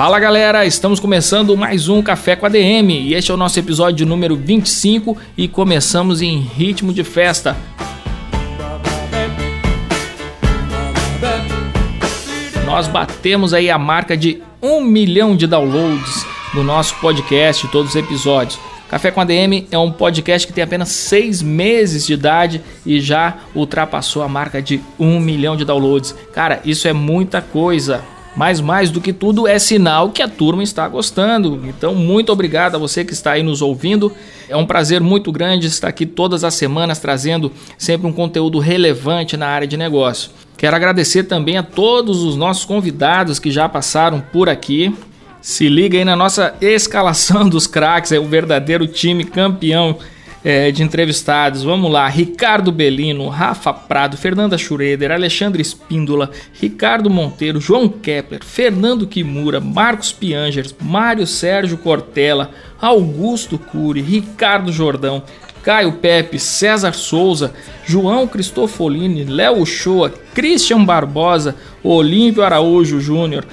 Fala galera, estamos começando mais um Café com a DM e este é o nosso episódio número 25 e começamos em ritmo de festa. Nós batemos aí a marca de um milhão de downloads no nosso podcast, todos os episódios. Café com a DM é um podcast que tem apenas seis meses de idade e já ultrapassou a marca de um milhão de downloads. Cara, isso é muita coisa. Mas mais do que tudo é sinal que a turma está gostando. Então, muito obrigado a você que está aí nos ouvindo. É um prazer muito grande estar aqui todas as semanas trazendo sempre um conteúdo relevante na área de negócio. Quero agradecer também a todos os nossos convidados que já passaram por aqui. Se liga aí na nossa escalação dos craques, é o verdadeiro time campeão é, de entrevistados. Vamos lá: Ricardo Belino, Rafa Prado, Fernanda Schroeder, Alexandre Espíndola, Ricardo Monteiro, João Kepler, Fernando Kimura, Marcos Piangers, Mário Sérgio Cortella, Augusto Cury, Ricardo Jordão. Caio Pepe, César Souza, João Cristofolini, Léo Shoa, Christian Barbosa, Olímpio Araújo Júnior,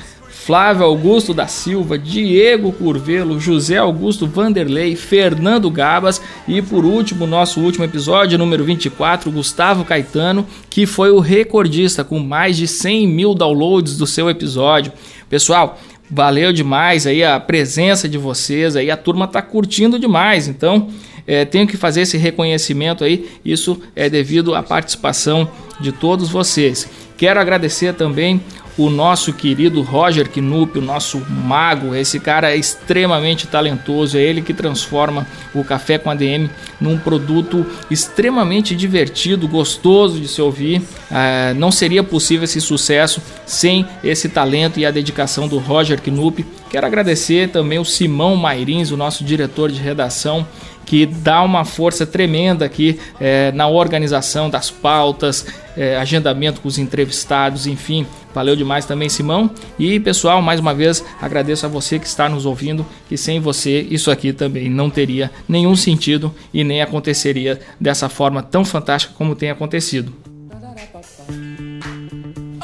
Flávio Augusto da Silva, Diego Curvelo, José Augusto Vanderlei, Fernando Gabas e por último, nosso último episódio, número 24, Gustavo Caetano, que foi o recordista com mais de 100 mil downloads do seu episódio. Pessoal, valeu demais aí a presença de vocês, aí a turma tá curtindo demais, então é, tenho que fazer esse reconhecimento aí, isso é devido à participação de todos vocês. Quero agradecer também o nosso querido Roger Knupp, o nosso mago. Esse cara é extremamente talentoso, é ele que transforma o Café com ADM num produto extremamente divertido, gostoso de se ouvir. É, não seria possível esse sucesso sem esse talento e a dedicação do Roger Knupp. Quero agradecer também o Simão Mairins, o nosso diretor de redação que dá uma força tremenda aqui é, na organização das pautas, é, agendamento com os entrevistados, enfim. Valeu demais também, Simão. E pessoal, mais uma vez agradeço a você que está nos ouvindo, que sem você isso aqui também não teria nenhum sentido e nem aconteceria dessa forma tão fantástica como tem acontecido.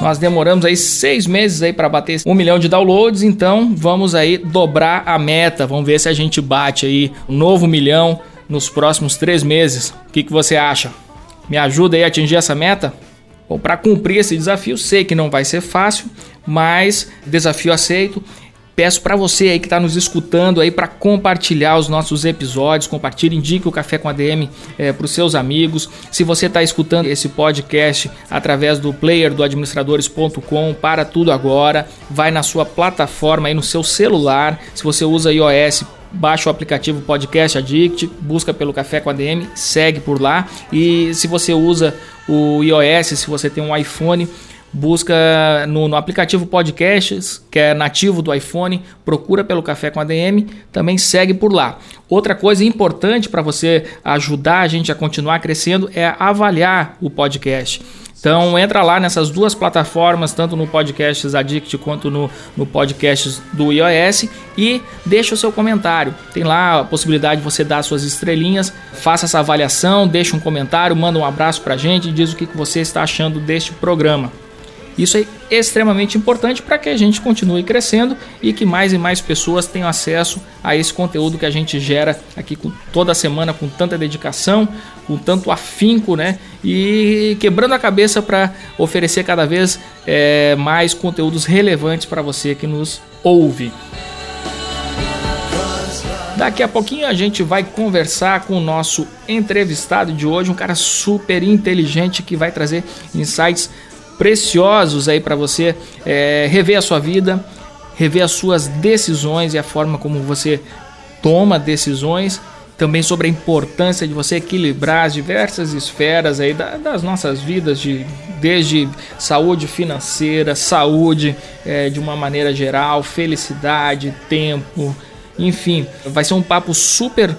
Nós demoramos aí seis meses aí para bater um milhão de downloads, então vamos aí dobrar a meta. Vamos ver se a gente bate aí um novo milhão nos próximos três meses. O que, que você acha? Me ajuda aí a atingir essa meta? Bom, para cumprir esse desafio, sei que não vai ser fácil, mas desafio aceito. Peço para você aí que está nos escutando aí para compartilhar os nossos episódios, compartilhe, indique o Café com ADM é, para os seus amigos. Se você está escutando esse podcast através do player do administradores.com, para tudo agora, vai na sua plataforma aí no seu celular. Se você usa iOS, baixa o aplicativo Podcast Addict, busca pelo Café com ADM, segue por lá. E se você usa o iOS, se você tem um iPhone, busca no, no, aplicativo Podcasts, que é nativo do iPhone, procura pelo Café com ADM, também segue por lá. Outra coisa importante para você ajudar a gente a continuar crescendo é avaliar o podcast. Então entra lá nessas duas plataformas, tanto no Podcasts Addict quanto no, no Podcasts do iOS e deixa o seu comentário. Tem lá a possibilidade de você dar suas estrelinhas, faça essa avaliação, deixa um comentário, manda um abraço pra gente e diz o que você está achando deste programa. Isso é extremamente importante para que a gente continue crescendo e que mais e mais pessoas tenham acesso a esse conteúdo que a gente gera aqui com, toda semana com tanta dedicação, com tanto afinco, né? E quebrando a cabeça para oferecer cada vez é, mais conteúdos relevantes para você que nos ouve. Daqui a pouquinho a gente vai conversar com o nosso entrevistado de hoje, um cara super inteligente que vai trazer insights preciosos aí para você é, rever a sua vida, rever as suas decisões e a forma como você toma decisões também sobre a importância de você equilibrar as diversas esferas aí das nossas vidas, de, desde saúde financeira, saúde é, de uma maneira geral, felicidade, tempo, enfim. Vai ser um papo super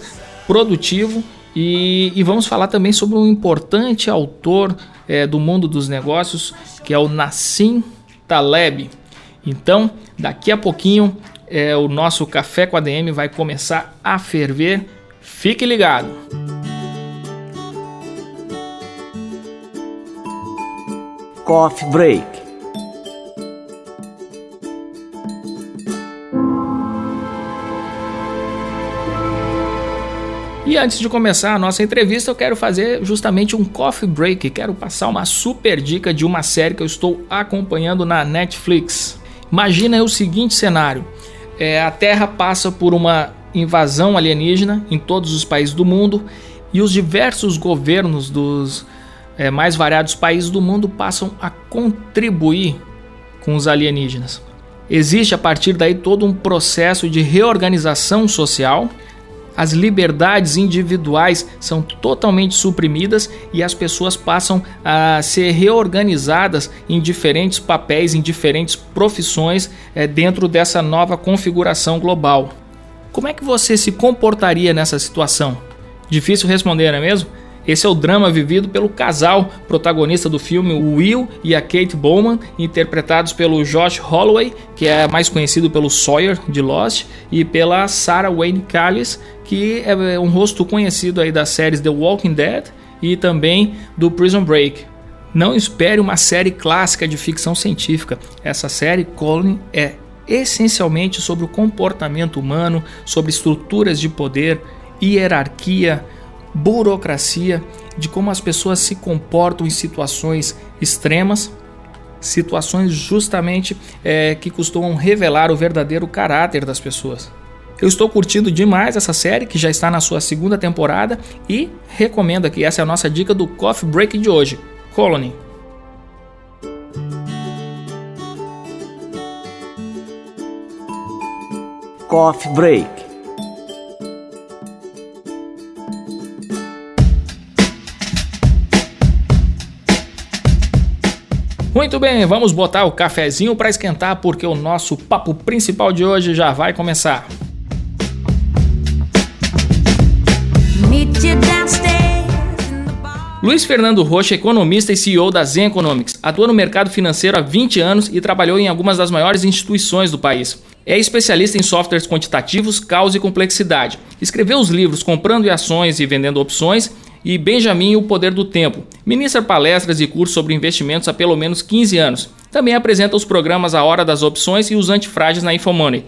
produtivo e, e vamos falar também sobre um importante autor é, do mundo dos negócios que é o Nassim Taleb. Então, daqui a pouquinho é, o nosso café com a DM vai começar a ferver. Fique ligado. Coffee Break. E antes de começar a nossa entrevista, eu quero fazer justamente um coffee break. Quero passar uma super dica de uma série que eu estou acompanhando na Netflix. Imagina o seguinte cenário: é, a Terra passa por uma invasão alienígena em todos os países do mundo e os diversos governos dos é, mais variados países do mundo passam a contribuir com os alienígenas. Existe a partir daí todo um processo de reorganização social as liberdades individuais são totalmente suprimidas e as pessoas passam a ser reorganizadas em diferentes papéis, em diferentes profissões é, dentro dessa nova configuração global. Como é que você se comportaria nessa situação? Difícil responder, não é mesmo? Esse é o drama vivido pelo casal protagonista do filme, Will e a Kate Bowman, interpretados pelo Josh Holloway, que é mais conhecido pelo Sawyer de Lost, e pela Sarah Wayne Callis, que é um rosto conhecido aí das séries The Walking Dead e também do Prison Break. Não espere uma série clássica de ficção científica. Essa série, Colin, é essencialmente sobre o comportamento humano, sobre estruturas de poder, hierarquia, burocracia, de como as pessoas se comportam em situações extremas, situações justamente é, que costumam revelar o verdadeiro caráter das pessoas. Eu estou curtindo demais essa série que já está na sua segunda temporada e recomendo aqui, essa é a nossa dica do Coffee Break de hoje, Colony. Coffee Break Muito bem, vamos botar o cafezinho para esquentar porque o nosso papo principal de hoje já vai começar. Luiz Fernando Rocha, economista e CEO da Zen Economics, atua no mercado financeiro há 20 anos e trabalhou em algumas das maiores instituições do país. É especialista em softwares quantitativos, causa e complexidade. Escreveu os livros Comprando Ações e Vendendo Opções e Benjamin O Poder do Tempo. Ministra palestras e cursos sobre investimentos há pelo menos 15 anos. Também apresenta os programas A Hora das Opções e os Antifrágeis na Infomoney.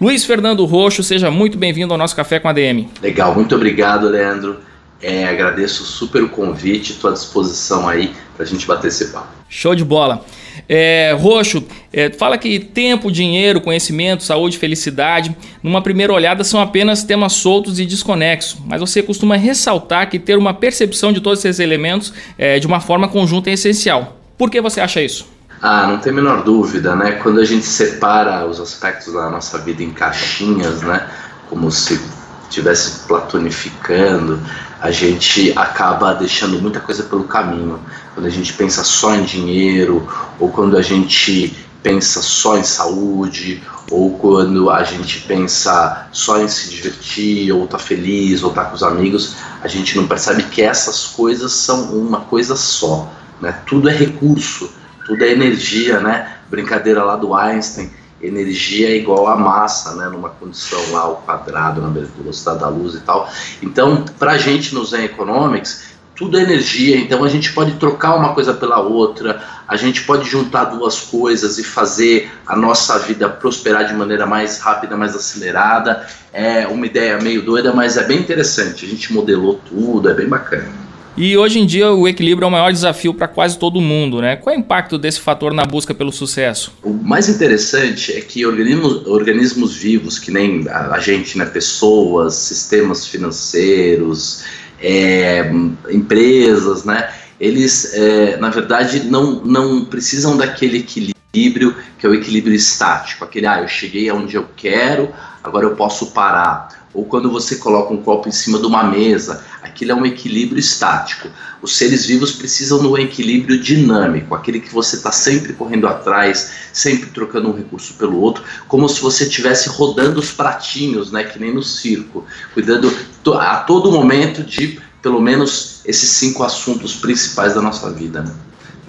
Luiz Fernando Roxo, seja muito bem-vindo ao nosso Café com a DM. Legal, muito obrigado, Leandro. É, agradeço super o convite, estou à disposição aí para a gente bater esse papo. Show de bola. É, Roxo, é, fala que tempo, dinheiro, conhecimento, saúde, felicidade, numa primeira olhada são apenas temas soltos e desconexos, mas você costuma ressaltar que ter uma percepção de todos esses elementos é, de uma forma conjunta é essencial. Por que você acha isso? Ah, não tem a menor dúvida, né? Quando a gente separa os aspectos da nossa vida em caixinhas, né? Como se estivesse platonificando, a gente acaba deixando muita coisa pelo caminho. Quando a gente pensa só em dinheiro, ou quando a gente pensa só em saúde, ou quando a gente pensa só em se divertir, ou tá feliz, ou tá com os amigos, a gente não percebe que essas coisas são uma coisa só. Né? Tudo é recurso, tudo é energia, né? Brincadeira lá do Einstein energia é igual a massa, né, numa condição lá ao quadrado na velocidade da luz e tal. Então, para a gente no Zen Economics, tudo é energia, então a gente pode trocar uma coisa pela outra, a gente pode juntar duas coisas e fazer a nossa vida prosperar de maneira mais rápida, mais acelerada. É uma ideia meio doida, mas é bem interessante. A gente modelou tudo, é bem bacana. E hoje em dia o equilíbrio é o maior desafio para quase todo mundo, né? Qual é o impacto desse fator na busca pelo sucesso? O mais interessante é que organismos, organismos vivos, que nem a, a gente, né? Pessoas, sistemas financeiros, é, empresas, né? Eles, é, na verdade, não, não precisam daquele equilíbrio que é o equilíbrio estático, aquele, ah, eu cheguei aonde eu quero, agora eu posso parar ou quando você coloca um copo em cima de uma mesa, aquilo é um equilíbrio estático. Os seres vivos precisam de um equilíbrio dinâmico, aquele que você está sempre correndo atrás, sempre trocando um recurso pelo outro, como se você estivesse rodando os pratinhos, né, que nem no circo, cuidando a todo momento de pelo menos esses cinco assuntos principais da nossa vida. Né?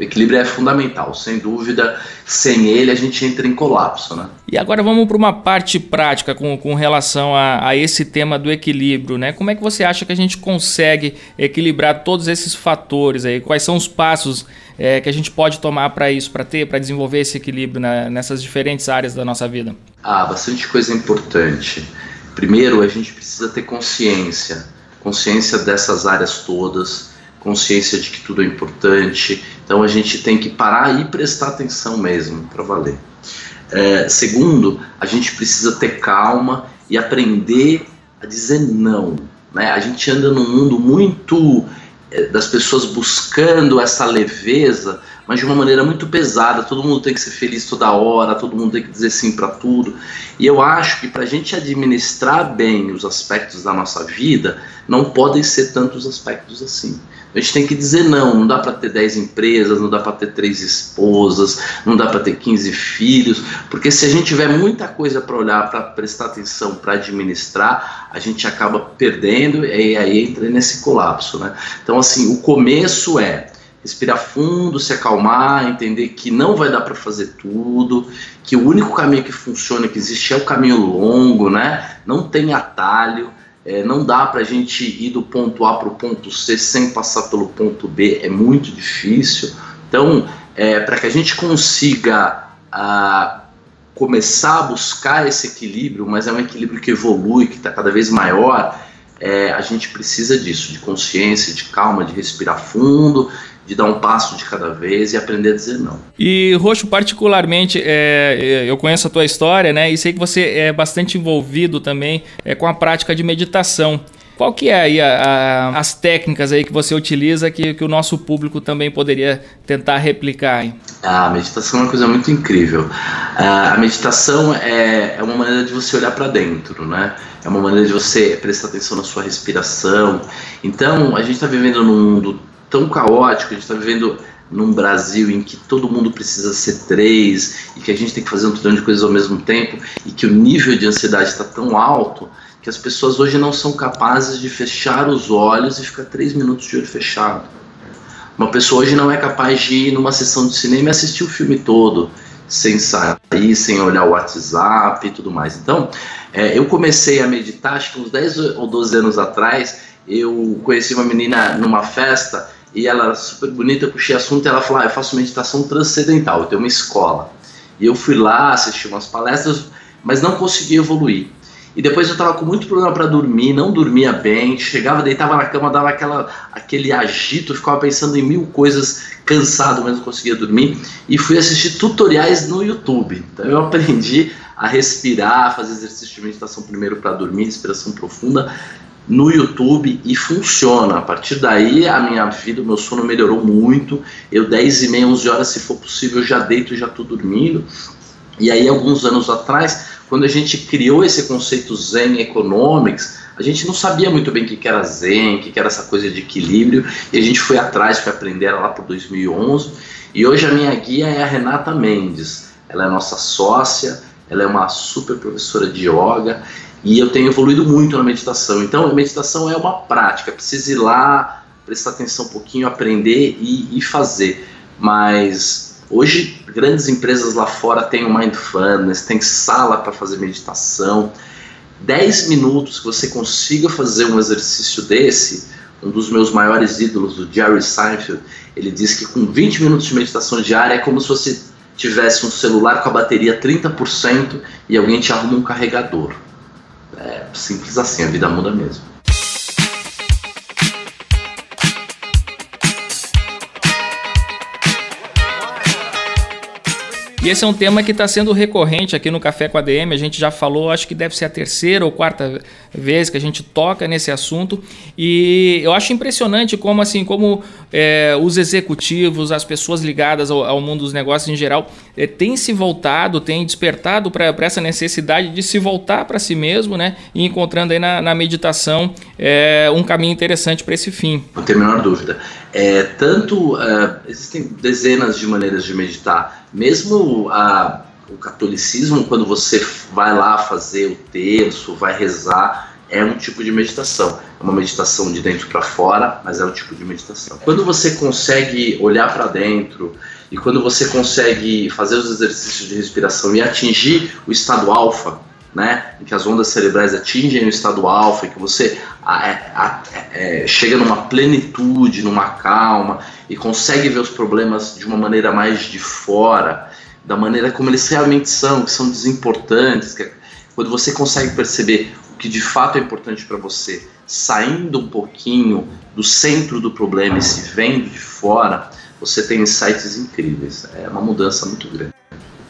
O equilíbrio é fundamental, sem dúvida. Sem ele, a gente entra em colapso. Né? E agora vamos para uma parte prática com, com relação a, a, esse tema do equilíbrio. Né? Como é que você acha que a gente consegue equilibrar todos esses fatores? Aí? Quais são os passos é, que a gente pode tomar para isso, para ter, para desenvolver esse equilíbrio né, nessas diferentes áreas da nossa vida? Ah, bastante coisa importante. Primeiro, a gente precisa ter consciência consciência dessas áreas todas consciência de que tudo é importante. Então a gente tem que parar e prestar atenção mesmo, para valer. É, segundo, a gente precisa ter calma e aprender a dizer não. Né? A gente anda num mundo muito é, das pessoas buscando essa leveza, mas de uma maneira muito pesada. Todo mundo tem que ser feliz toda hora, todo mundo tem que dizer sim para tudo. E eu acho que para a gente administrar bem os aspectos da nossa vida, não podem ser tantos aspectos assim. A gente tem que dizer não, não dá para ter 10 empresas, não dá para ter três esposas, não dá para ter 15 filhos, porque se a gente tiver muita coisa para olhar, para prestar atenção, para administrar, a gente acaba perdendo e aí entra nesse colapso, né? Então assim, o começo é respirar fundo, se acalmar, entender que não vai dar para fazer tudo, que o único caminho que funciona, que existe é o caminho longo, né? Não tem atalho. É, não dá para a gente ir do ponto A para o ponto C sem passar pelo ponto B, é muito difícil. Então, é, para que a gente consiga a, começar a buscar esse equilíbrio, mas é um equilíbrio que evolui, que está cada vez maior, é, a gente precisa disso, de consciência, de calma, de respirar fundo de dar um passo de cada vez e aprender a dizer não. E Roxo, particularmente, é, é, eu conheço a tua história, né? E sei que você é bastante envolvido também é, com a prática de meditação. Qual que é aí a, a, as técnicas aí que você utiliza que, que o nosso público também poderia tentar replicar? Hein? A meditação é uma coisa muito incrível. A meditação é, é uma maneira de você olhar para dentro, né? É uma maneira de você prestar atenção na sua respiração. Então, a gente está vivendo num mundo tão caótico, a gente está vivendo num Brasil em que todo mundo precisa ser três e que a gente tem que fazer um trilhão de coisas ao mesmo tempo e que o nível de ansiedade está tão alto que as pessoas hoje não são capazes de fechar os olhos e ficar três minutos de olho fechado. Uma pessoa hoje não é capaz de ir numa sessão de cinema e assistir o filme todo sem sair, sem olhar o WhatsApp e tudo mais. Então, é, eu comecei a meditar, acho que uns 10 ou 12 anos atrás, eu conheci uma menina numa festa e ela super bonita, eu puxei assunto e ela falou: ah, eu faço meditação transcendental, eu tenho uma escola. E eu fui lá, assisti umas palestras, mas não consegui evoluir. E depois eu estava com muito problema para dormir, não dormia bem, chegava, deitava na cama, dava aquela, aquele agito, ficava pensando em mil coisas, cansado, mas não conseguia dormir. E fui assistir tutoriais no YouTube. Então eu aprendi a respirar, fazer exercício de meditação primeiro para dormir, respiração profunda no YouTube e funciona. A partir daí, a minha vida, o meu sono melhorou muito. Eu, 10 e meia, 11 horas, se for possível, já deito já estou dormindo. E aí, alguns anos atrás, quando a gente criou esse conceito Zen Economics, a gente não sabia muito bem o que era Zen, o que era essa coisa de equilíbrio, e a gente foi atrás, foi aprender lá por 2011. E hoje a minha guia é a Renata Mendes. Ela é nossa sócia, ela é uma super professora de yoga e eu tenho evoluído muito na meditação. Então, a meditação é uma prática, precisa ir lá, prestar atenção um pouquinho, aprender e, e fazer. Mas hoje, grandes empresas lá fora têm o Mindfulness, tem sala para fazer meditação. 10 minutos que você consiga fazer um exercício desse, um dos meus maiores ídolos, o Jerry Seinfeld, ele diz que com 20 minutos de meditação diária é como se você tivesse um celular com a bateria 30% e alguém te arruma um carregador. Simples assim, a vida muda mesmo. E esse é um tema que está sendo recorrente aqui no Café com a DM. A gente já falou, acho que deve ser a terceira ou quarta vez que a gente toca nesse assunto. E eu acho impressionante como assim, como é, os executivos, as pessoas ligadas ao, ao mundo dos negócios em geral, é, têm se voltado, têm despertado para essa necessidade de se voltar para si mesmo, né? E encontrando aí na, na meditação é, um caminho interessante para esse fim. Não tem a menor dúvida. É, tanto uh, existem dezenas de maneiras de meditar, mesmo a, o catolicismo, quando você vai lá fazer o terço, vai rezar, é um tipo de meditação. É uma meditação de dentro para fora, mas é um tipo de meditação. Quando você consegue olhar para dentro e quando você consegue fazer os exercícios de respiração e atingir o estado alfa, né, em que as ondas cerebrais atingem o estado alfa, que você a, a, é, chega numa plenitude, numa calma e consegue ver os problemas de uma maneira mais de fora, da maneira como eles realmente são, que são desimportantes, que é, quando você consegue perceber que de fato é importante para você, saindo um pouquinho do centro do problema e se vendo de fora, você tem insights incríveis. É uma mudança muito grande.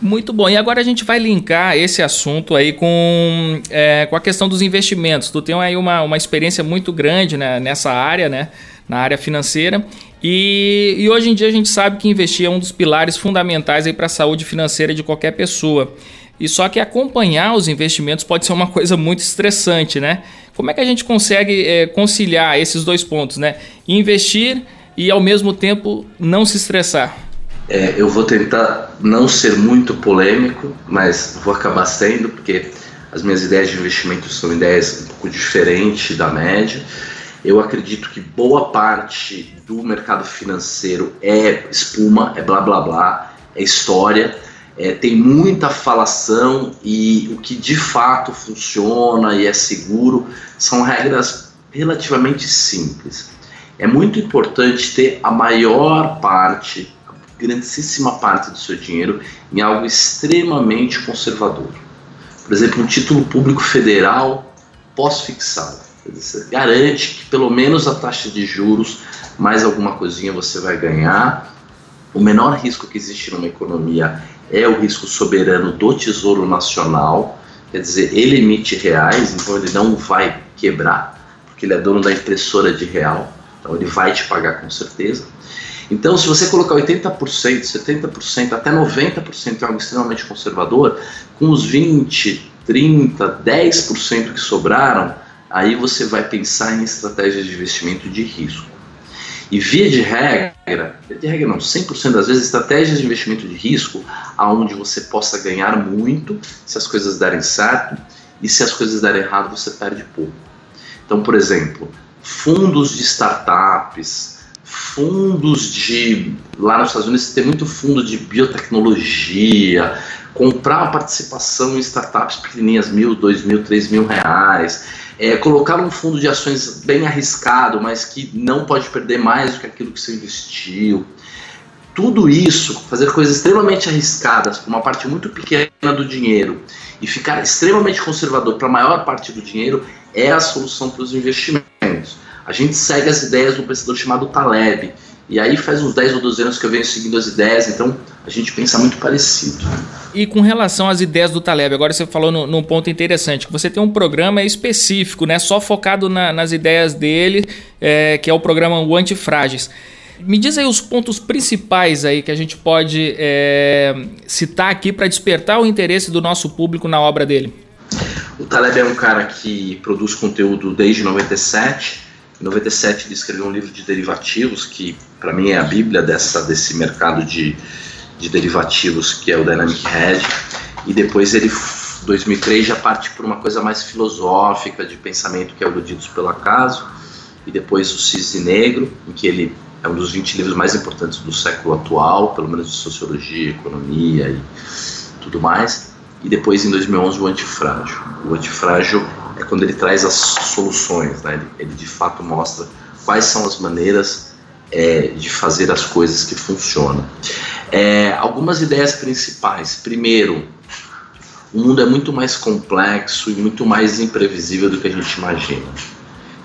Muito bom. E agora a gente vai linkar esse assunto aí com, é, com a questão dos investimentos. Tu tem aí uma, uma experiência muito grande né, nessa área, né? Na área financeira. E, e hoje em dia a gente sabe que investir é um dos pilares fundamentais para a saúde financeira de qualquer pessoa. E só que acompanhar os investimentos pode ser uma coisa muito estressante, né? Como é que a gente consegue é, conciliar esses dois pontos, né? Investir e ao mesmo tempo não se estressar. É, eu vou tentar não ser muito polêmico, mas vou acabar sendo, porque as minhas ideias de investimento são ideias um pouco diferentes da média. Eu acredito que boa parte do mercado financeiro é espuma, é blá blá blá, é história é, tem muita falação e o que de fato funciona e é seguro são regras relativamente simples. É muito importante ter a maior parte, a grandíssima parte do seu dinheiro em algo extremamente conservador. Por exemplo, um título público federal pós-fixado. Você garante que pelo menos a taxa de juros, mais alguma coisinha você vai ganhar. O menor risco que existe numa economia é o risco soberano do Tesouro Nacional, quer dizer, ele emite reais, então ele não vai quebrar, porque ele é dono da impressora de real, então ele vai te pagar com certeza. Então, se você colocar 80%, 70%, até 90% em algo extremamente conservador, com os 20, 30, 10% que sobraram, aí você vai pensar em estratégias de investimento de risco. E via de regra, via de regra não, 100% das vezes, estratégias de investimento de risco, aonde você possa ganhar muito se as coisas derem certo e se as coisas derem errado você perde pouco. Então, por exemplo, fundos de startups, fundos de. Lá nos Estados Unidos tem muito fundo de biotecnologia, comprar participação em startups pequenininhas, mil, dois mil, três mil reais é, colocar um fundo de ações bem arriscado, mas que não pode perder mais do que aquilo que você investiu. Tudo isso, fazer coisas extremamente arriscadas com uma parte muito pequena do dinheiro e ficar extremamente conservador para a maior parte do dinheiro é a solução para os investimentos. A gente segue as ideias de um pensador chamado Taleb, e aí faz uns 10 ou 12 anos que eu venho seguindo as ideias, então a gente pensa muito parecido. E com relação às ideias do Taleb, agora você falou num, num ponto interessante, que você tem um programa específico, né, só focado na, nas ideias dele, é, que é o programa O Antifrágeis. Me diz aí os pontos principais aí que a gente pode é, citar aqui para despertar o interesse do nosso público na obra dele. O Taleb é um cara que produz conteúdo desde 97, em 97 ele escreveu um livro de derivativos que para mim é a bíblia dessa desse mercado de, de derivativos que é o Dynamic Hedge e depois ele 2003 já parte por uma coisa mais filosófica de pensamento que é o Iludidos pelo Acaso e depois o Cisne Negro em que ele é um dos 20 livros mais importantes do século atual, pelo menos de sociologia, economia e tudo mais. E depois, em 2011, o Antifrágil. O Antifrágil é quando ele traz as soluções, né? ele, ele de fato mostra quais são as maneiras é, de fazer as coisas que funcionam. É, algumas ideias principais. Primeiro, o mundo é muito mais complexo e muito mais imprevisível do que a gente imagina.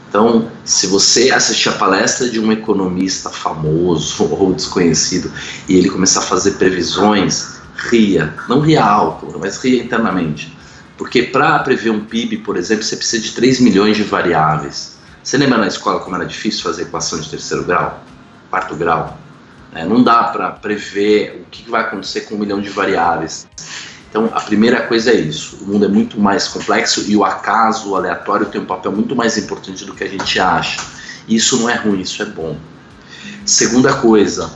Então, se você assistir a palestra de um economista famoso ou desconhecido e ele começar a fazer previsões, ria. Não ria alto, mas ria internamente. Porque para prever um PIB, por exemplo, você precisa de 3 milhões de variáveis. Você lembra na escola como era difícil fazer equação de terceiro grau? Quarto grau. Né? Não dá para prever o que vai acontecer com um milhão de variáveis. Então, a primeira coisa é isso: o mundo é muito mais complexo e o acaso, o aleatório, tem um papel muito mais importante do que a gente acha. Isso não é ruim, isso é bom. Segunda coisa,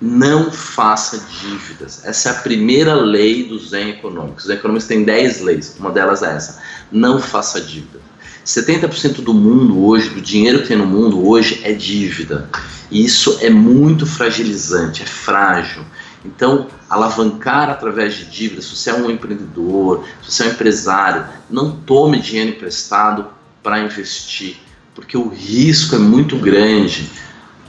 não faça dívidas. Essa é a primeira lei do Zen Econômico. Os Econômicos têm 10 leis, uma delas é essa. Não faça dívida. 70% do mundo hoje, do dinheiro que tem no mundo hoje, é dívida. E isso é muito fragilizante, é frágil. Então, alavancar através de dívidas, se você é um empreendedor, se você é um empresário, não tome dinheiro emprestado para investir, porque o risco é muito grande.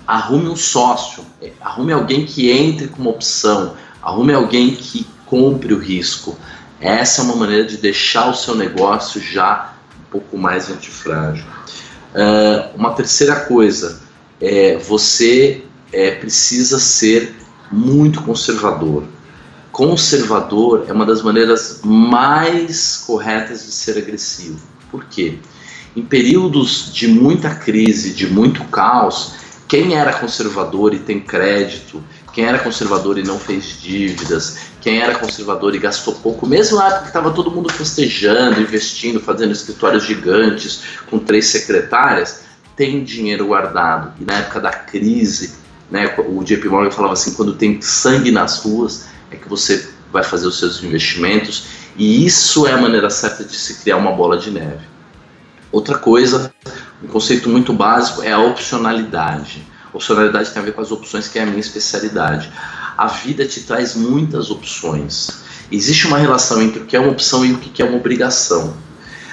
Arrume um sócio, arrume alguém que entre com uma opção, arrume alguém que compre o risco. Essa é uma maneira de deixar o seu negócio já pouco mais antifrágil. Uh, uma terceira coisa, é, você é, precisa ser muito conservador. Conservador é uma das maneiras mais corretas de ser agressivo. Por quê? Em períodos de muita crise, de muito caos, quem era conservador e tem crédito, quem era conservador e não fez dívidas, quem era conservador e gastou pouco, mesmo época que estava todo mundo festejando, investindo, fazendo escritórios gigantes com três secretárias, tem dinheiro guardado. E na época da crise, né, o JP Morgan falava assim: quando tem sangue nas ruas, é que você vai fazer os seus investimentos. E isso é a maneira certa de se criar uma bola de neve. Outra coisa, um conceito muito básico é a opcionalidade. Opcionalidade tem a ver com as opções, que é a minha especialidade. A vida te traz muitas opções. Existe uma relação entre o que é uma opção e o que é uma obrigação.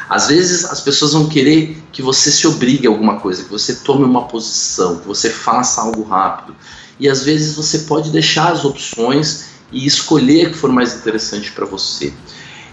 Às vezes as pessoas vão querer que você se obrigue a alguma coisa, que você tome uma posição, que você faça algo rápido. E às vezes você pode deixar as opções e escolher o que for mais interessante para você.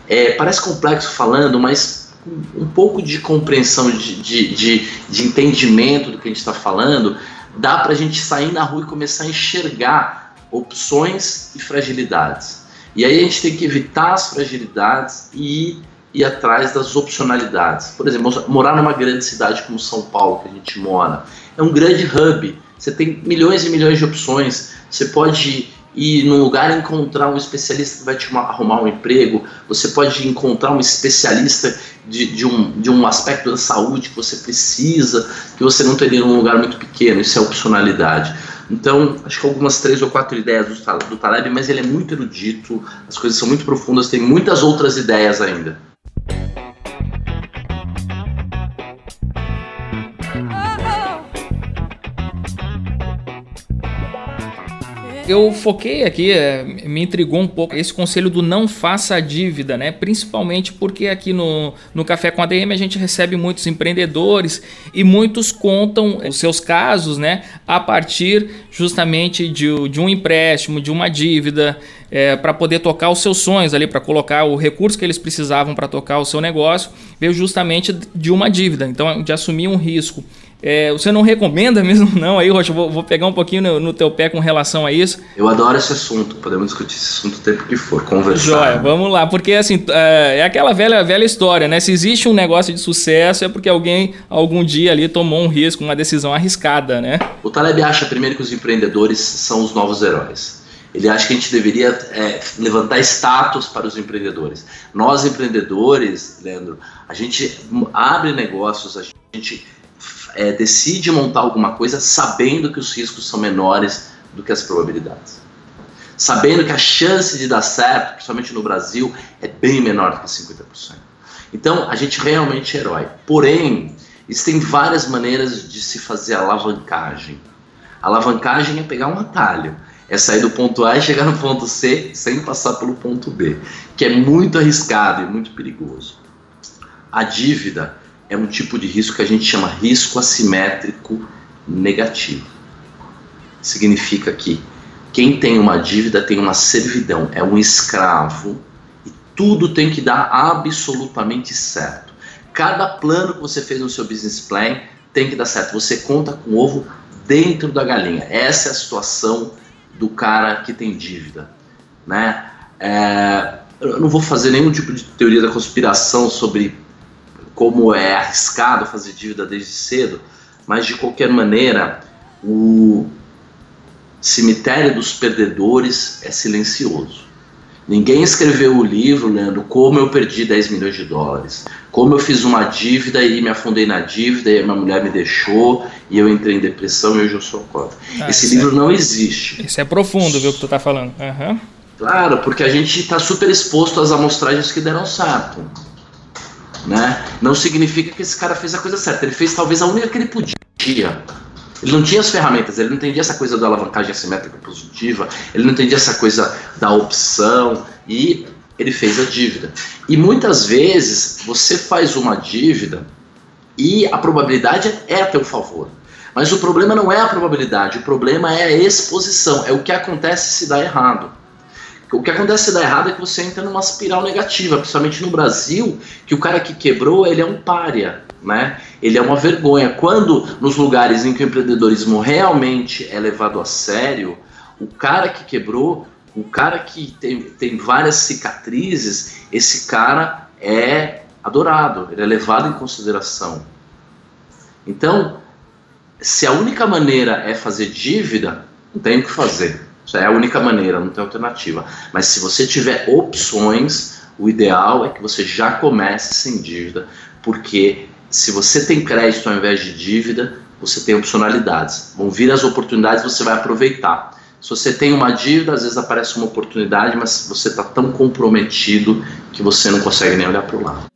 É, parece complexo falando, mas um pouco de compreensão, de, de, de, de entendimento do que a gente está falando, dá para a gente sair na rua e começar a enxergar opções e fragilidades. E aí a gente tem que evitar as fragilidades e ir atrás das opcionalidades. Por exemplo, morar numa grande cidade como São Paulo, que a gente mora, é um grande hub. Você tem milhões e milhões de opções. Você pode ir num lugar e encontrar um especialista que vai te arrumar um emprego. Você pode encontrar um especialista de, de, um, de um aspecto da saúde que você precisa, que você não teria num lugar muito pequeno. Isso é opcionalidade. Então, acho que algumas três ou quatro ideias do, do Taleb, mas ele é muito erudito, as coisas são muito profundas, tem muitas outras ideias ainda. Eu foquei aqui, é, me intrigou um pouco esse conselho do não faça dívida, né? Principalmente porque aqui no, no Café com a DM a gente recebe muitos empreendedores e muitos contam os seus casos, né? A partir justamente de, de um empréstimo, de uma dívida, é, para poder tocar os seus sonhos ali, para colocar o recurso que eles precisavam para tocar o seu negócio, veio justamente de uma dívida, então de assumir um risco. É, você não recomenda mesmo não aí, Rocha? Vou, vou pegar um pouquinho no, no, teu pé com relação a isso. Eu adoro esse assunto, podemos discutir esse assunto o tempo que for, conversar. Joia, vamos lá, porque assim, é, é aquela velha, velha história, né? Se existe um negócio de sucesso é porque alguém algum dia ali tomou um risco, uma decisão arriscada, né? O Taleb acha primeiro que os empreendedores são os novos heróis. Ele acha que a gente deveria é, levantar status para os empreendedores. Nós, empreendedores, Leandro, a gente abre negócios, a gente é, decide montar alguma coisa sabendo que os riscos são menores do que as probabilidades. Sabendo que a chance de dar certo, principalmente no Brasil, é bem menor do que 50%. Então, a gente realmente é herói. Porém, existem várias maneiras de se fazer alavancagem. Alavancagem é pegar um atalho, é sair do ponto A e chegar no ponto C sem passar pelo ponto B, que é muito arriscado e muito perigoso. A dívida é um tipo de risco que a gente chama risco assimétrico negativo. Significa que quem tem uma dívida tem uma servidão, é um escravo e tudo tem que dar absolutamente certo. Cada plano que você fez no seu business plan tem que dar certo. Você conta com o ovo dentro da galinha. Essa é a situação do cara que tem dívida, né? É, eu não vou fazer nenhum tipo de teoria da conspiração sobre como é arriscado fazer dívida desde cedo, mas de qualquer maneira, o, cemitério dos perdedores é silencioso. Ninguém escreveu o livro, Leandro, como eu perdi 10 milhões de dólares. Como eu fiz uma dívida e me afundei na dívida e minha mulher me deixou e eu entrei em depressão e hoje eu sou pobre. Ah, Esse livro é, não existe. Isso é profundo, viu, o que tu está falando. Uhum. Claro, porque a gente está super exposto às amostragens que deram certo. Né? Não significa que esse cara fez a coisa certa. Ele fez talvez a única que ele podia. Ele não tinha as ferramentas, ele não entendia essa coisa da alavancagem assimétrica positiva, ele não entendia essa coisa da opção e ele fez a dívida. E muitas vezes você faz uma dívida e a probabilidade é a teu favor. Mas o problema não é a probabilidade, o problema é a exposição, é o que acontece se dá errado. O que acontece se dá errado é que você entra numa espiral negativa, principalmente no Brasil, que o cara que quebrou, ele é um pária né? Ele é uma vergonha. Quando nos lugares em que o empreendedorismo realmente é levado a sério, o cara que quebrou, o cara que tem, tem várias cicatrizes, esse cara é adorado, ele é levado em consideração. Então, se a única maneira é fazer dívida, não tem o que fazer. É a única maneira, não tem alternativa. Mas se você tiver opções, o ideal é que você já comece sem dívida, porque se você tem crédito ao invés de dívida, você tem opcionalidades. Vão vir as oportunidades, você vai aproveitar. Se você tem uma dívida, às vezes aparece uma oportunidade, mas você está tão comprometido que você não consegue nem olhar para o lado.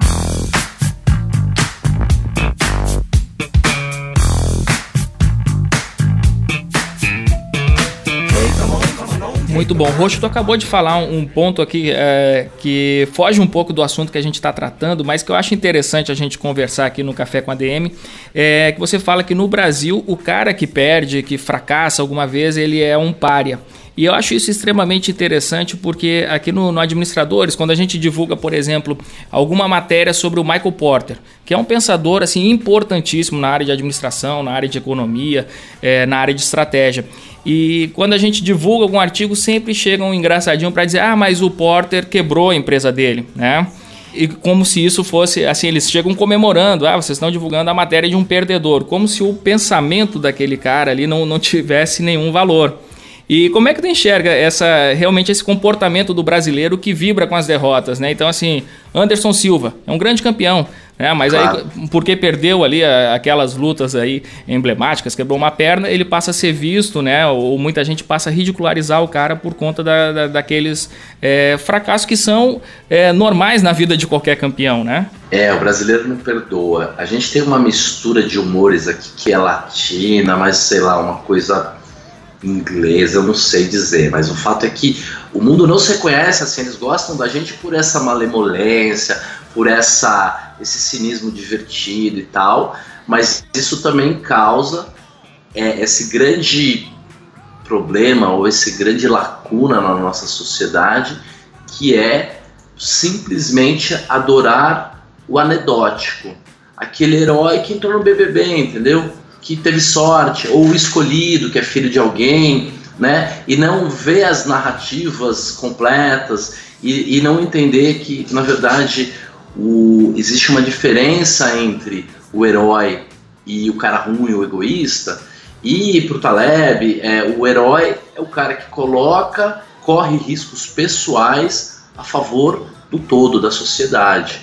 Muito bom. Roxo, tu acabou de falar um ponto aqui é, que foge um pouco do assunto que a gente está tratando, mas que eu acho interessante a gente conversar aqui no Café com a DM, é que você fala que no Brasil o cara que perde, que fracassa alguma vez, ele é um pária. E eu acho isso extremamente interessante porque aqui no, no, Administradores, quando a gente divulga, por exemplo, alguma matéria sobre o Michael Porter, que é um pensador assim importantíssimo na área de administração, na área de economia, é, na área de estratégia. E quando a gente divulga algum artigo, sempre chega um engraçadinho para dizer: ah, mas o Porter quebrou a empresa dele, né? E como se isso fosse, assim, eles chegam comemorando, ah, vocês estão divulgando a matéria de um perdedor, como se o pensamento daquele cara ali não, não tivesse nenhum valor. E como é que tu enxerga essa, realmente esse comportamento do brasileiro que vibra com as derrotas, né? Então, assim, Anderson Silva é um grande campeão, né? Mas claro. aí, porque perdeu ali a, aquelas lutas aí emblemáticas, quebrou uma perna, ele passa a ser visto, né? Ou muita gente passa a ridicularizar o cara por conta da, da daqueles é, fracassos que são é, normais na vida de qualquer campeão, né? É, o brasileiro não perdoa. A gente tem uma mistura de humores aqui que é latina, mas sei lá, uma coisa inglês, eu não sei dizer, mas o fato é que o mundo não se reconhece assim, eles gostam da gente por essa malemolência, por essa esse cinismo divertido e tal, mas isso também causa é, esse grande problema ou esse grande lacuna na nossa sociedade, que é simplesmente adorar o anedótico, aquele herói que entrou no BBB, entendeu? Que teve sorte, ou o escolhido, que é filho de alguém, né? E não ver as narrativas completas e, e não entender que, na verdade, o, existe uma diferença entre o herói e o cara ruim, o egoísta. E para o Taleb, é, o herói é o cara que coloca, corre riscos pessoais a favor do todo, da sociedade.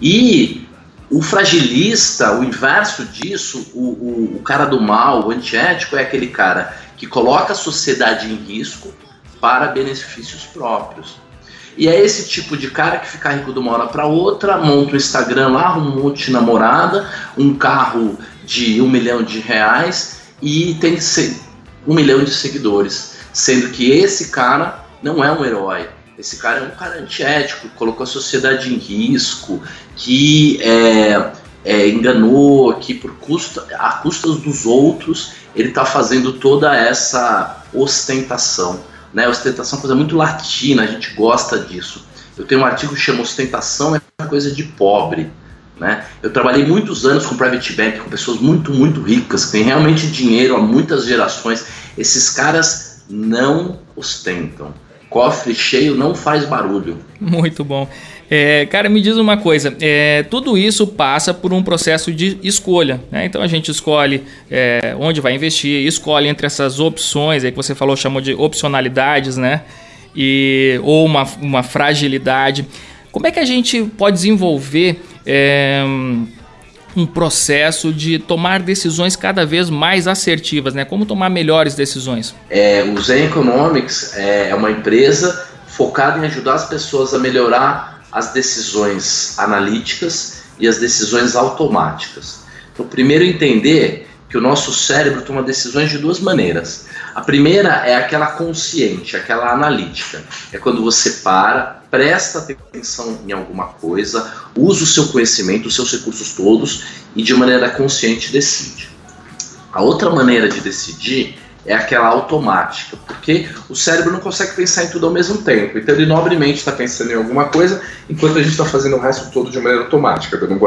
E o fragilista, o inverso disso, o, o, o, cara do mal, o antiético, é aquele cara que coloca a sociedade em risco para benefícios próprios. E é esse tipo de cara que fica rico de uma hora para outra, monta um Instagram lá, um monte de namorada, um carro de um milhão de reais e tem um milhão de seguidores. Sendo que esse cara não é um herói, esse cara é um cara antiético, colocou a sociedade em risco, que é, é, enganou, que por custa, a custas dos outros ele está fazendo toda essa ostentação. Né? Ostentação é uma coisa muito latina, a gente gosta disso. Eu tenho um artigo que chama Ostentação é coisa de pobre. Né? Eu trabalhei muitos anos com private bank, com pessoas muito, muito ricas, que têm realmente dinheiro há muitas gerações. Esses caras não ostentam cofre cheio não faz barulho. Muito bom. É, cara, me diz uma coisa: é, tudo isso passa por um processo de escolha. Né? Então a gente escolhe é, onde vai investir, escolhe entre essas opções aí que você falou, chamou de opcionalidades, né? E, ou uma, uma fragilidade. Como é que a gente pode desenvolver é, um processo de tomar decisões cada vez mais assertivas, né? Como tomar melhores decisões? É, o Zen Economics é uma empresa focada em ajudar as pessoas a melhorar as decisões analíticas e as decisões automáticas. Então, primeiro entender que o nosso cérebro toma decisões de duas maneiras. A primeira é aquela consciente, aquela analítica. É quando você para, presta atenção em alguma coisa, usa o seu conhecimento, os seus recursos todos e de maneira consciente decide. A outra maneira de decidir é aquela automática, porque o cérebro não consegue pensar em tudo ao mesmo tempo. Então ele nobremente está pensando em alguma coisa, enquanto a gente está fazendo o resto todo de maneira automática, dando um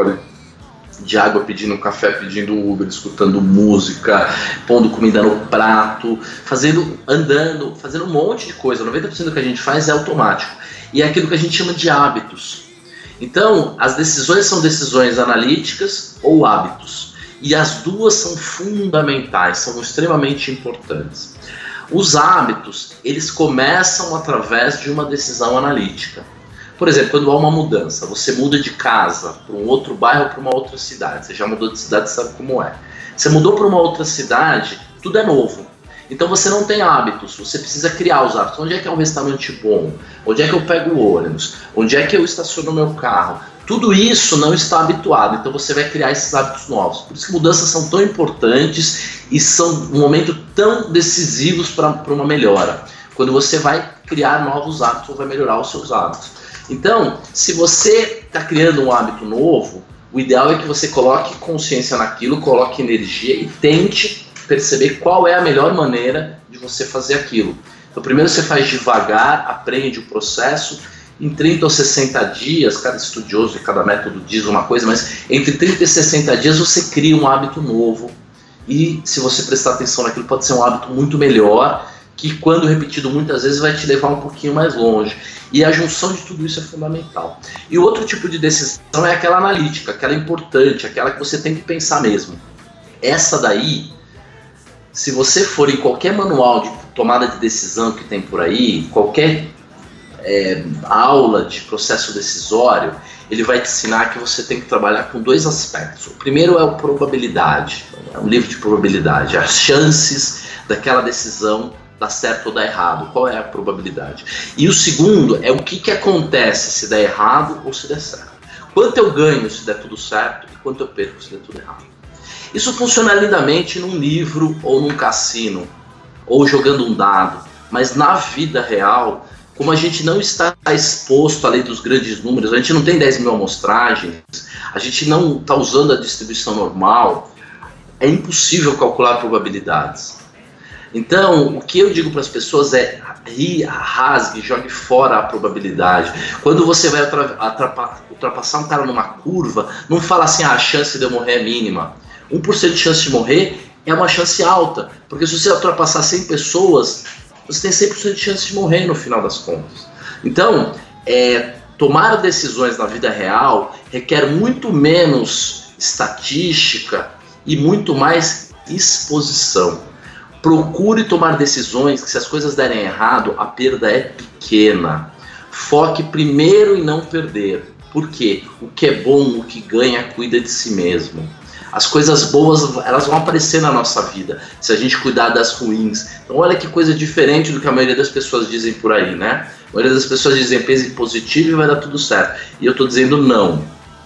de água, pedindo um café, pedindo Uber, escutando música, pondo comida no prato, fazendo, andando, fazendo um monte de coisa. 90% do que a gente faz é automático. E é aquilo que a gente chama de hábitos. Então, as decisões são decisões analíticas ou hábitos. E as duas são fundamentais, são extremamente importantes. Os hábitos, eles começam através de uma decisão analítica. Por exemplo, quando há uma mudança, você muda de casa para um outro bairro para uma outra cidade. Você já mudou de cidade, sabe como é. Você mudou para uma outra cidade, tudo é novo. Então você não tem hábitos, você precisa criar os hábitos. Onde é que é um restaurante bom? Onde é que eu pego o ônibus? Onde é que eu estaciono meu carro? Tudo isso não está habituado, então você vai criar esses hábitos novos. Por isso que mudanças são tão importantes e são um momento tão decisivos para uma melhora. Quando você vai criar novos hábitos ou vai melhorar os seus hábitos. Então, se você está criando um hábito novo, o ideal é que você coloque consciência naquilo, coloque energia e tente perceber qual é a melhor maneira de você fazer aquilo. Então, primeiro você faz devagar, aprende o processo em 30 ou 60 dias, cada estudioso e cada método diz uma coisa, mas entre 30 e 60 dias você cria um hábito novo. E se você prestar atenção naquilo, pode ser um hábito muito melhor, que quando repetido muitas vezes vai te levar um pouquinho mais longe. E a junção de tudo isso é fundamental. E outro tipo de decisão é aquela analítica, aquela importante, aquela que você tem que pensar mesmo. Essa daí, se você for em qualquer manual de tomada de decisão que tem por aí, qualquer é, aula de processo decisório, ele vai te ensinar que você tem que trabalhar com dois aspectos. O primeiro é a probabilidade, é um livro de probabilidade, as chances daquela decisão dar certo ou dar errado, qual é a probabilidade. E o segundo é o que, que acontece se der errado ou se der certo. Quanto eu ganho se der tudo certo e quanto eu perco se der tudo errado. Isso funciona lindamente num livro ou num cassino, ou jogando um dado, mas na vida real como a gente não está exposto à lei dos grandes números, a gente não tem 10 mil amostragens, a gente não está usando a distribuição normal, é impossível calcular probabilidades. Então, o que eu digo para as pessoas é ri, rasgue, jogue fora a probabilidade. Quando você vai ultrapassar um cara numa curva, não fala assim, ah, a chance de eu morrer é mínima. 1% de chance de morrer é uma chance alta, porque se você ultrapassar 100 pessoas, você tem 100% de chance de morrer no final das contas. Então, é, tomar decisões na vida real requer muito menos estatística e muito mais exposição. Procure tomar decisões que, se as coisas derem errado, a perda é pequena. Foque primeiro em não perder. Porque o que é bom, o que ganha, cuida de si mesmo. As coisas boas, elas vão aparecer na nossa vida, se a gente cuidar das ruins. Então olha que coisa diferente do que a maioria das pessoas dizem por aí, né? A maioria das pessoas dizem pense positivo e vai dar tudo certo. E eu estou dizendo não.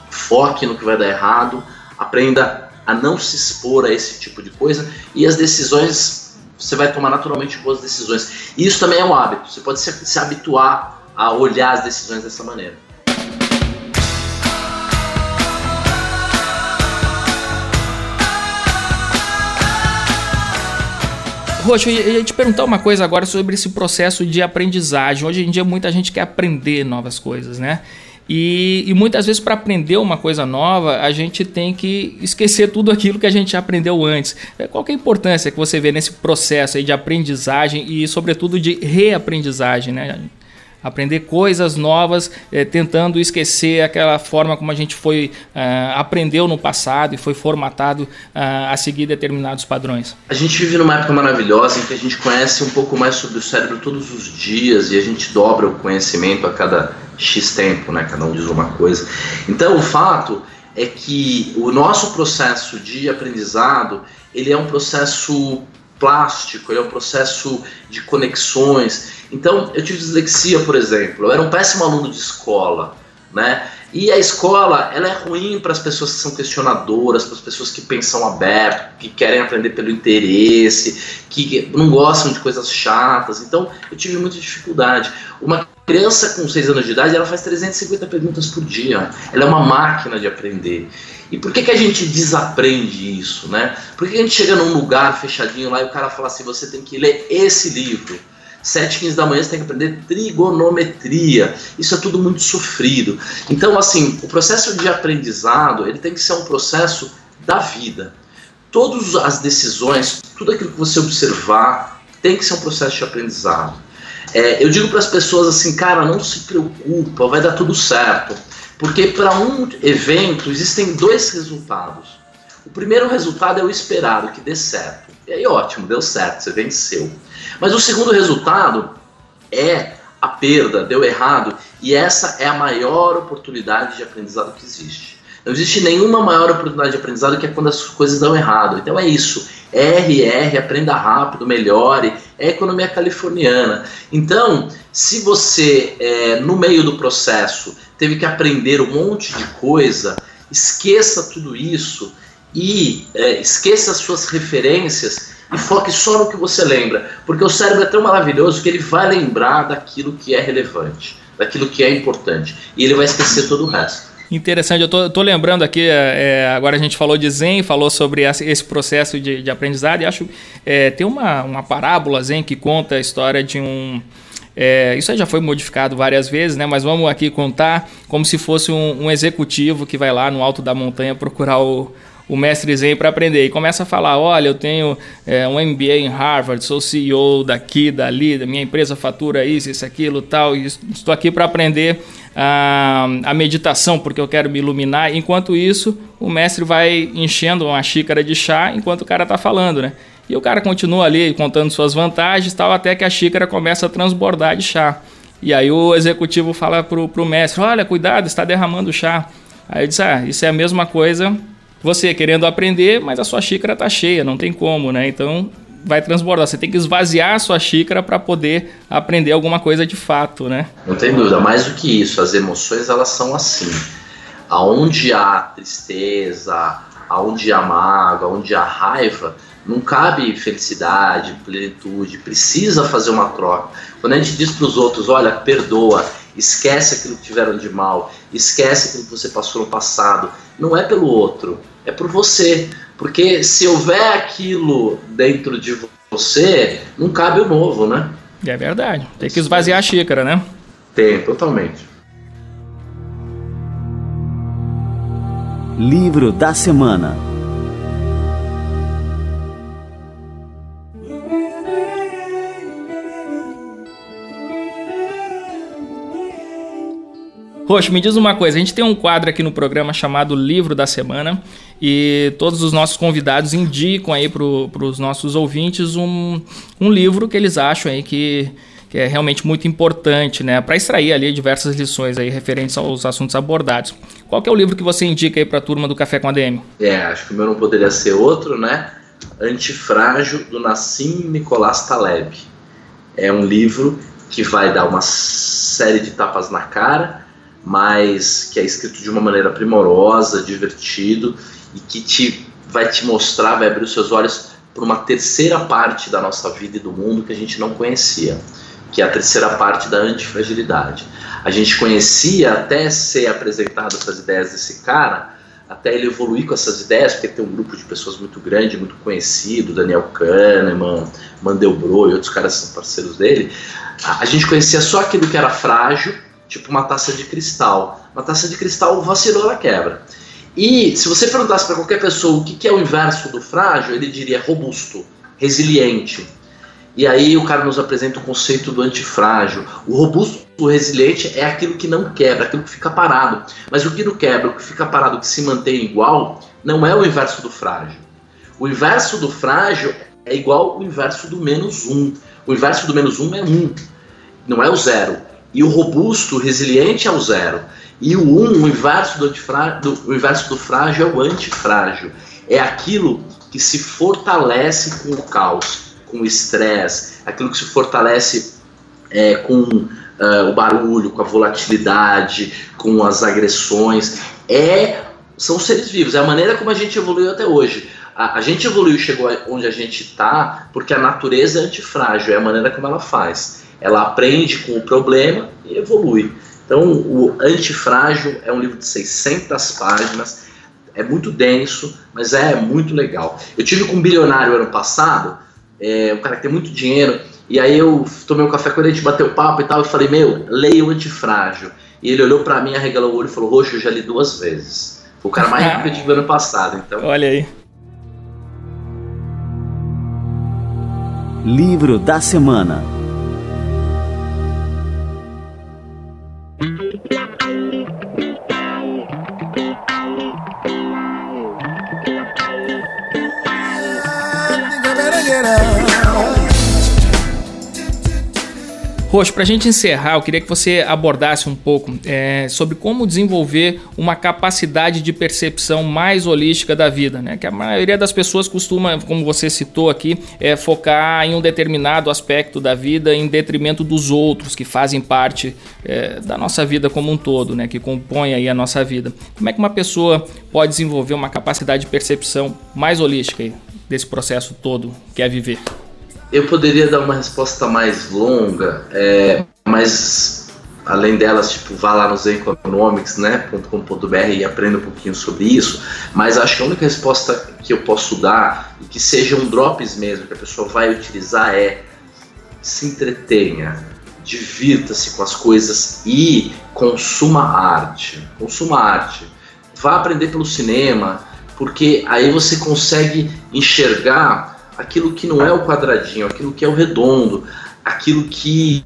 Foque no que vai dar errado, aprenda a não se expor a esse tipo de coisa e as decisões, você vai tomar naturalmente boas decisões. E isso também é um hábito, você pode se, se habituar a olhar as decisões dessa maneira. Roxo, eu ia te perguntar uma coisa agora sobre esse processo de aprendizagem. Hoje em dia muita gente quer aprender novas coisas, né? E, e muitas vezes para aprender uma coisa nova, a gente tem que esquecer tudo aquilo que a gente aprendeu antes. É, qual é a importância que você vê nesse processo de aprendizagem e, sobretudo, de reaprendizagem, né? Aprender coisas novas, é, tentando esquecer aquela forma como a gente foi uh, aprendeu no passado e foi formatado uh, a seguir determinados padrões. A gente vive numa época maravilhosa em que a gente conhece um pouco mais sobre o cérebro todos os dias e a gente dobra o conhecimento a cada X tempo, né? Cada um diz uma coisa. Então, o fato é que o nosso processo de aprendizado ele é um processo plástico, ele é um processo de conexões. Então, eu tive dislexia, por exemplo. Eu era um péssimo aluno de escola, né? E a escola, ela é ruim para as pessoas que são questionadoras, para as pessoas que pensam aberto, que querem aprender pelo interesse, que não gostam de coisas chatas. Então, eu tive muita dificuldade. Uma criança com 6 anos de idade, ela faz 350 perguntas por dia. Ela é uma máquina de aprender. E por que, que a gente desaprende isso, né? Por que a gente chega num lugar fechadinho lá e o cara fala assim, você tem que ler esse livro? 7, 15 da manhã você tem que aprender trigonometria. Isso é tudo muito sofrido. Então, assim, o processo de aprendizado, ele tem que ser um processo da vida. Todas as decisões, tudo aquilo que você observar, tem que ser um processo de aprendizado. É, eu digo para as pessoas assim, cara, não se preocupa, vai dar tudo certo. Porque para um evento existem dois resultados. O primeiro resultado é o esperado, que dê certo. E aí, ótimo, deu certo, você venceu. Mas o segundo resultado é a perda, deu errado, e essa é a maior oportunidade de aprendizado que existe. Não existe nenhuma maior oportunidade de aprendizado que é quando as coisas dão errado. Então é isso. RR, aprenda rápido, melhore, é economia californiana. Então, se você, é, no meio do processo, teve que aprender um monte de coisa, esqueça tudo isso e é, esqueça as suas referências e foque só no que você lembra, porque o cérebro é tão maravilhoso que ele vai lembrar daquilo que é relevante, daquilo que é importante, e ele vai esquecer todo o resto. Interessante, eu tô, tô lembrando aqui, é, é agora a gente falou de Zen, falou sobre esse processo de, de aprendizado, e acho é, tem uma, uma parábola Zen que conta a história de um. É, isso já foi modificado várias vezes, né? Mas vamos aqui contar como se fosse um, um executivo que vai lá no alto da montanha procurar o, o mestre Zen para aprender. E começa a falar: olha, eu tenho é, um MBA em Harvard, sou CEO daqui, dali, da minha empresa fatura isso, isso, aquilo, tal, e estou aqui para aprender a, a meditação, porque eu quero me iluminar. Enquanto isso, o mestre vai enchendo uma xícara de chá enquanto o cara está falando, né? E o cara continua ali contando suas vantagens tal, até que a xícara começa a transbordar de chá. E aí o executivo fala pro, pro mestre, olha, cuidado, está derramando chá. Aí ele diz, ah, isso é a mesma coisa você querendo aprender, mas a sua xícara está cheia, não tem como, né? Então vai transbordar. Você tem que esvaziar a sua xícara para poder aprender alguma coisa de fato, né? Não tem dúvida. Mais do que isso, as emoções elas são assim. Aonde há tristeza, aonde há mágoa, aonde há raiva, não cabe felicidade, plenitude, precisa fazer uma troca. Quando a gente diz para os outros, olha, perdoa, esquece aquilo que tiveram de mal, esquece aquilo que você passou no passado, não é pelo outro, é por você. Porque se houver aquilo dentro de você, não cabe o novo, né? É verdade. Tem que esvaziar a xícara, né? Tem, totalmente. Livro da semana. Roxo, me diz uma coisa, a gente tem um quadro aqui no programa chamado Livro da Semana e todos os nossos convidados indicam aí para os nossos ouvintes um, um livro que eles acham aí que, que é realmente muito importante, né, para extrair ali diversas lições aí referentes aos assuntos abordados. Qual que é o livro que você indica aí para a turma do Café com ADM? É, acho que o meu não poderia ser outro, né? Antifrágil, do Nassim Nicolás Taleb. É um livro que vai dar uma série de tapas na cara, mas que é escrito de uma maneira primorosa, divertido e que te vai te mostrar, vai abrir os seus olhos para uma terceira parte da nossa vida e do mundo que a gente não conhecia, que é a terceira parte da antifragilidade. A gente conhecia até ser apresentado essas ideias desse cara, até ele evoluir com essas ideias, porque tem um grupo de pessoas muito grande, muito conhecido, Daniel Kahneman, Mandelbrot e outros caras são parceiros dele. A gente conhecia só aquilo que era frágil tipo uma taça de cristal. Uma taça de cristal vacilou, ela quebra. E se você perguntasse para qualquer pessoa o que é o inverso do frágil, ele diria robusto, resiliente. E aí o cara nos apresenta o conceito do antifrágil. O robusto resiliente é aquilo que não quebra, aquilo que fica parado. Mas o que não quebra, o que fica parado, o que se mantém igual, não é o inverso do frágil. O inverso do frágil é igual ao inverso do menos um. O inverso do menos um é um, não é o zero. E o robusto, resiliente é o zero. E o um, o inverso do, do, o inverso do frágil é o antifrágil. É aquilo que se fortalece com o caos, com o estresse, aquilo que se fortalece é, com uh, o barulho, com a volatilidade, com as agressões. É, são seres vivos, é a maneira como a gente evoluiu até hoje. A, a gente evoluiu chegou onde a gente está porque a natureza é antifrágil, é a maneira como ela faz. Ela aprende com o problema e evolui. Então, o Antifrágil é um livro de 600 páginas, é muito denso, mas é muito legal. Eu tive com um bilionário ano passado, é, um cara que tem muito dinheiro, e aí eu tomei um café com ele, a gente bateu papo e tal, eu falei, meu, leia o Antifrágil. E ele olhou para mim, arregalou o olho e falou, Roxo, eu já li duas vezes. Foi o cara mais rico que eu tive ano passado. Então... Olha aí. Livro da Semana Roxo, para a gente encerrar, eu queria que você abordasse um pouco é, sobre como desenvolver uma capacidade de percepção mais holística da vida, né? Que a maioria das pessoas costuma, como você citou aqui, é, focar em um determinado aspecto da vida em detrimento dos outros que fazem parte é, da nossa vida como um todo, né? Que compõem aí a nossa vida. Como é que uma pessoa pode desenvolver uma capacidade de percepção mais holística aí, desse processo todo que é viver? Eu poderia dar uma resposta mais longa, é, mas além delas, tipo, vá lá no zeneconomics, né, e aprenda um pouquinho sobre isso, mas acho que a única resposta que eu posso dar, e que sejam drops mesmo, que a pessoa vai utilizar é se entretenha, divirta-se com as coisas e consuma arte. Consuma arte. Vá aprender pelo cinema, porque aí você consegue enxergar aquilo que não é o quadradinho, aquilo que é o redondo, aquilo que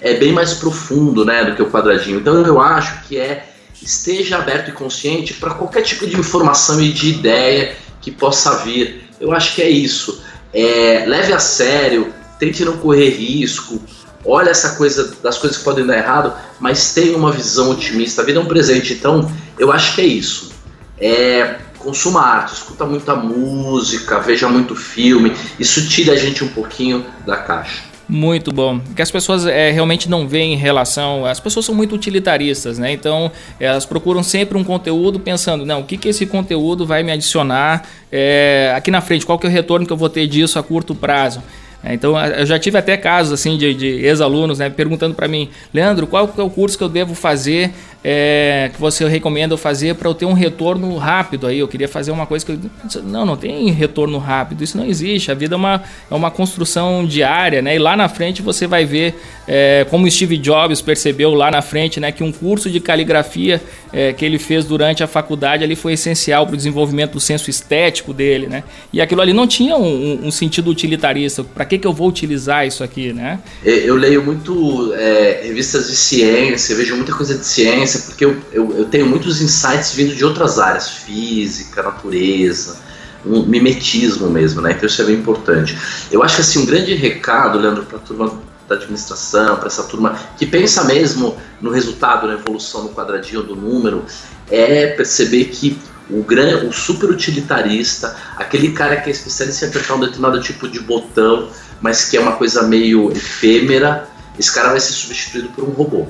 é bem mais profundo né, do que o quadradinho. Então eu acho que é esteja aberto e consciente para qualquer tipo de informação e de ideia que possa vir. Eu acho que é isso. É, leve a sério, tente não correr risco. Olha essa coisa das coisas que podem dar errado, mas tenha uma visão otimista. A vida é um presente, então eu acho que é isso. É, consuma arte, escuta muita música, veja muito filme, isso tira a gente um pouquinho da caixa. Muito bom. Que as pessoas é, realmente não veem em relação. As pessoas são muito utilitaristas, né? Então elas procuram sempre um conteúdo pensando, não, o que, que esse conteúdo vai me adicionar é, aqui na frente? Qual que é o retorno que eu vou ter disso a curto prazo? É, então, eu já tive até casos assim de, de ex-alunos né, perguntando para mim, Leandro, qual é o curso que eu devo fazer é, que você recomenda fazer para eu ter um retorno rápido aí. Eu queria fazer uma coisa que eu. Não, não tem retorno rápido, isso não existe. A vida é uma, é uma construção diária, né? E lá na frente você vai ver é, como Steve Jobs percebeu lá na frente, né? Que um curso de caligrafia é, que ele fez durante a faculdade ali foi essencial para o desenvolvimento do senso estético dele, né? E aquilo ali não tinha um, um sentido utilitarista. Para que, que eu vou utilizar isso aqui, né? Eu leio muito é, revistas de ciência, vejo muita coisa de ciência porque eu, eu, eu, tenho muitos insights vindo de outras áreas, física, natureza, um mimetismo mesmo, né? Então isso é bem importante. Eu acho que assim, um grande recado, Leandro, para a turma da administração, para essa turma que pensa mesmo no resultado, na evolução no quadradinho do número, é perceber que o, gran, o super utilitarista, aquele cara que é especialista em apertar um determinado tipo de botão, mas que é uma coisa meio efêmera, esse cara vai ser substituído por um robô.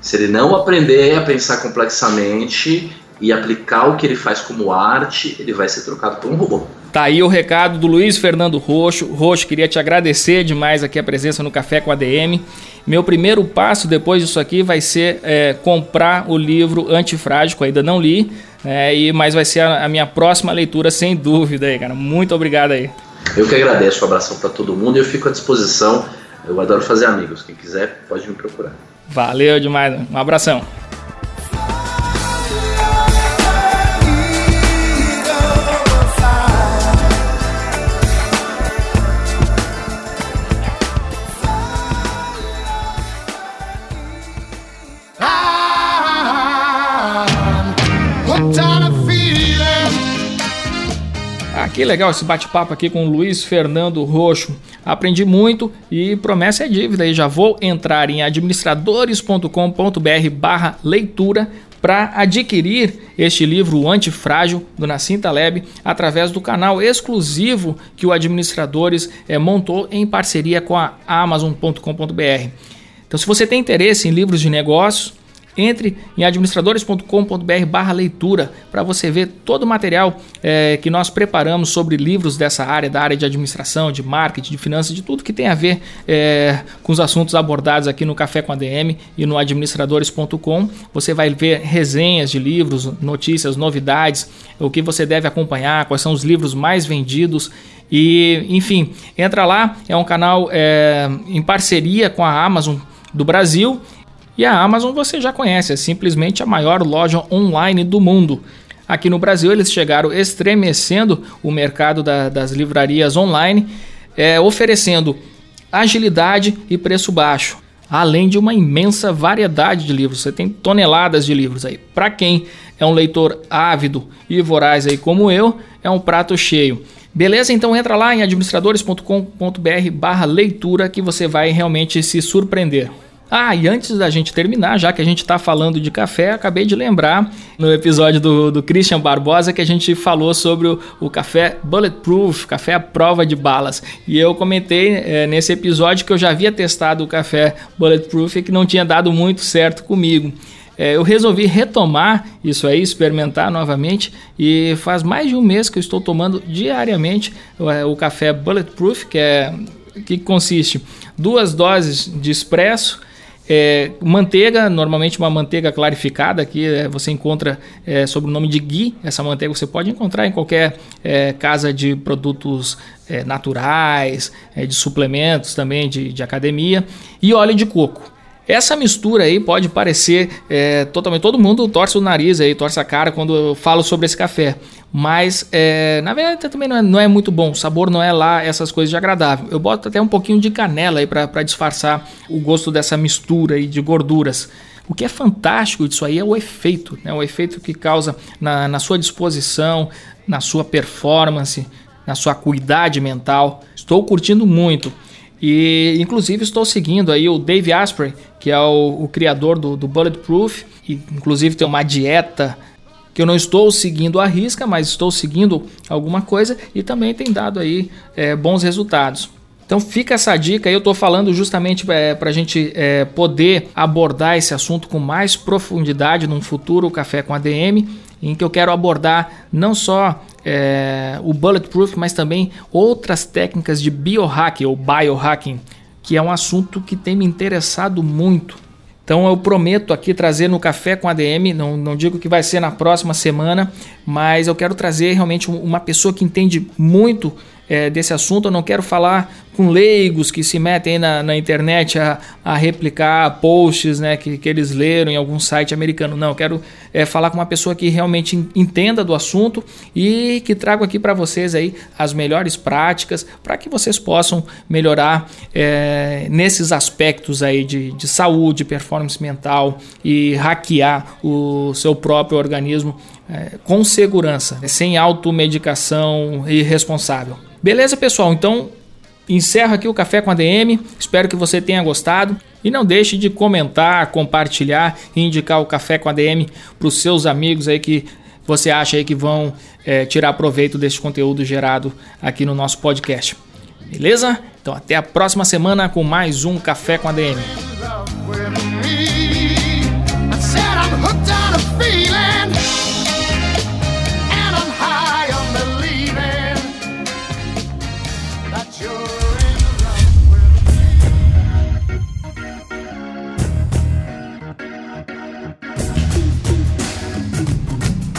Se ele não aprender a pensar complexamente e aplicar o que ele faz como arte, ele vai ser trocado por um robô. Tá aí o recado do Luiz Fernando Roxo. Roxo, queria te agradecer demais aqui a presença no Café com a DM. Meu primeiro passo depois disso aqui vai ser é, comprar o livro Antifrágico, ainda não li, é, e, mas vai ser a, a, minha próxima leitura, sem dúvida aí, cara. Muito obrigado aí. Eu que agradeço, um abração para todo mundo e eu fico à disposição. Eu adoro fazer amigos. Quem quiser, pode me procurar. Valeu demais. Um abração. Que legal esse bate-papo aqui com o Luiz Fernando Roxo. Aprendi muito e promessa é dívida. E já vou entrar em administradores.com.br barra leitura para adquirir este livro o Antifrágil do Nassim Taleb através do canal exclusivo que o Administradores é, montou em parceria com a Amazon.com.br. Então, se você tem interesse em livros de negócios, entre em administradores.com.br barra leitura para você ver todo o material é, que nós preparamos sobre livros dessa área, da área de administração, de marketing, de finanças, de tudo que tem a ver é, com os assuntos abordados aqui no Café com a DM e no administradores.com. Você vai ver resenhas de livros, notícias, novidades, o que você deve acompanhar, quais são os livros mais vendidos. E, enfim, entra lá, é um canal é, em parceria com a Amazon do Brasil e a Amazon você já conhece, é simplesmente a maior loja online do mundo. Aqui no Brasil eles chegaram estremecendo o mercado da, das livrarias online, é, oferecendo agilidade e preço baixo, além de uma imensa variedade de livros. Você tem toneladas de livros aí. Para quem é um leitor ávido e voraz aí como eu, é um prato cheio. Beleza? Então entra lá em administradores.com.br/leitura que você vai realmente se surpreender. Ah, e antes da gente terminar, já que a gente está falando de café, acabei de lembrar no episódio do, do Christian Barbosa que a gente falou sobre o, o café Bulletproof, café à prova de balas. E eu comentei é, nesse episódio que eu já havia testado o café Bulletproof e que não tinha dado muito certo comigo. É, eu resolvi retomar isso aí, experimentar novamente e faz mais de um mês que eu estou tomando diariamente é, o café Bulletproof, que é que consiste duas doses de espresso é, manteiga, normalmente uma manteiga clarificada, que é, você encontra é, sob o nome de ghee. Essa manteiga você pode encontrar em qualquer é, casa de produtos é, naturais, é, de suplementos também, de, de academia. E óleo de coco. Essa mistura aí pode parecer é, totalmente. Todo mundo torce o nariz aí, torce a cara quando eu falo sobre esse café. Mas é, na verdade também não é, não é, muito bom. O sabor não é lá essas coisas de agradável. Eu boto até um pouquinho de canela aí para disfarçar o gosto dessa mistura aí de gorduras. O que é fantástico disso aí é o efeito, né? o efeito que causa na, na sua disposição, na sua performance, na sua cuidade mental. Estou curtindo muito. E inclusive estou seguindo aí o Dave Asprey, que é o, o criador do, do, Bulletproof, e inclusive tem uma dieta que eu não estou seguindo à risca, mas estou seguindo alguma coisa e também tem dado aí é, bons resultados. Então fica essa dica, eu estou falando justamente é, para a gente é, poder abordar esse assunto com mais profundidade num futuro Café com ADM, em que eu quero abordar não só é, o Bulletproof, mas também outras técnicas de biohacking ou biohacking, que é um assunto que tem me interessado muito. Então eu prometo aqui trazer no Café com ADM, não, não digo que vai ser na próxima semana, mas eu quero trazer realmente uma pessoa que entende muito é, desse assunto. Eu não quero falar com leigos que se metem na, na internet a, a, replicar posts né, que, que eles leram em algum site americano. Não, eu quero é, falar com uma pessoa que realmente entenda do assunto e que trago aqui para vocês aí as melhores práticas para que vocês possam melhorar é, nesses aspectos aí de, de saúde, performance mental e hackear o seu próprio organismo é, com segurança, sem automedicação irresponsável. Beleza, pessoal? Então, encerro aqui o Café com a DM. Espero que você tenha gostado. E não deixe de comentar, compartilhar e indicar o Café com a DM para os seus amigos aí que você acha aí que vão é, tirar proveito desse conteúdo gerado aqui no nosso podcast. Beleza? Então até a próxima semana com mais um Café com a DM.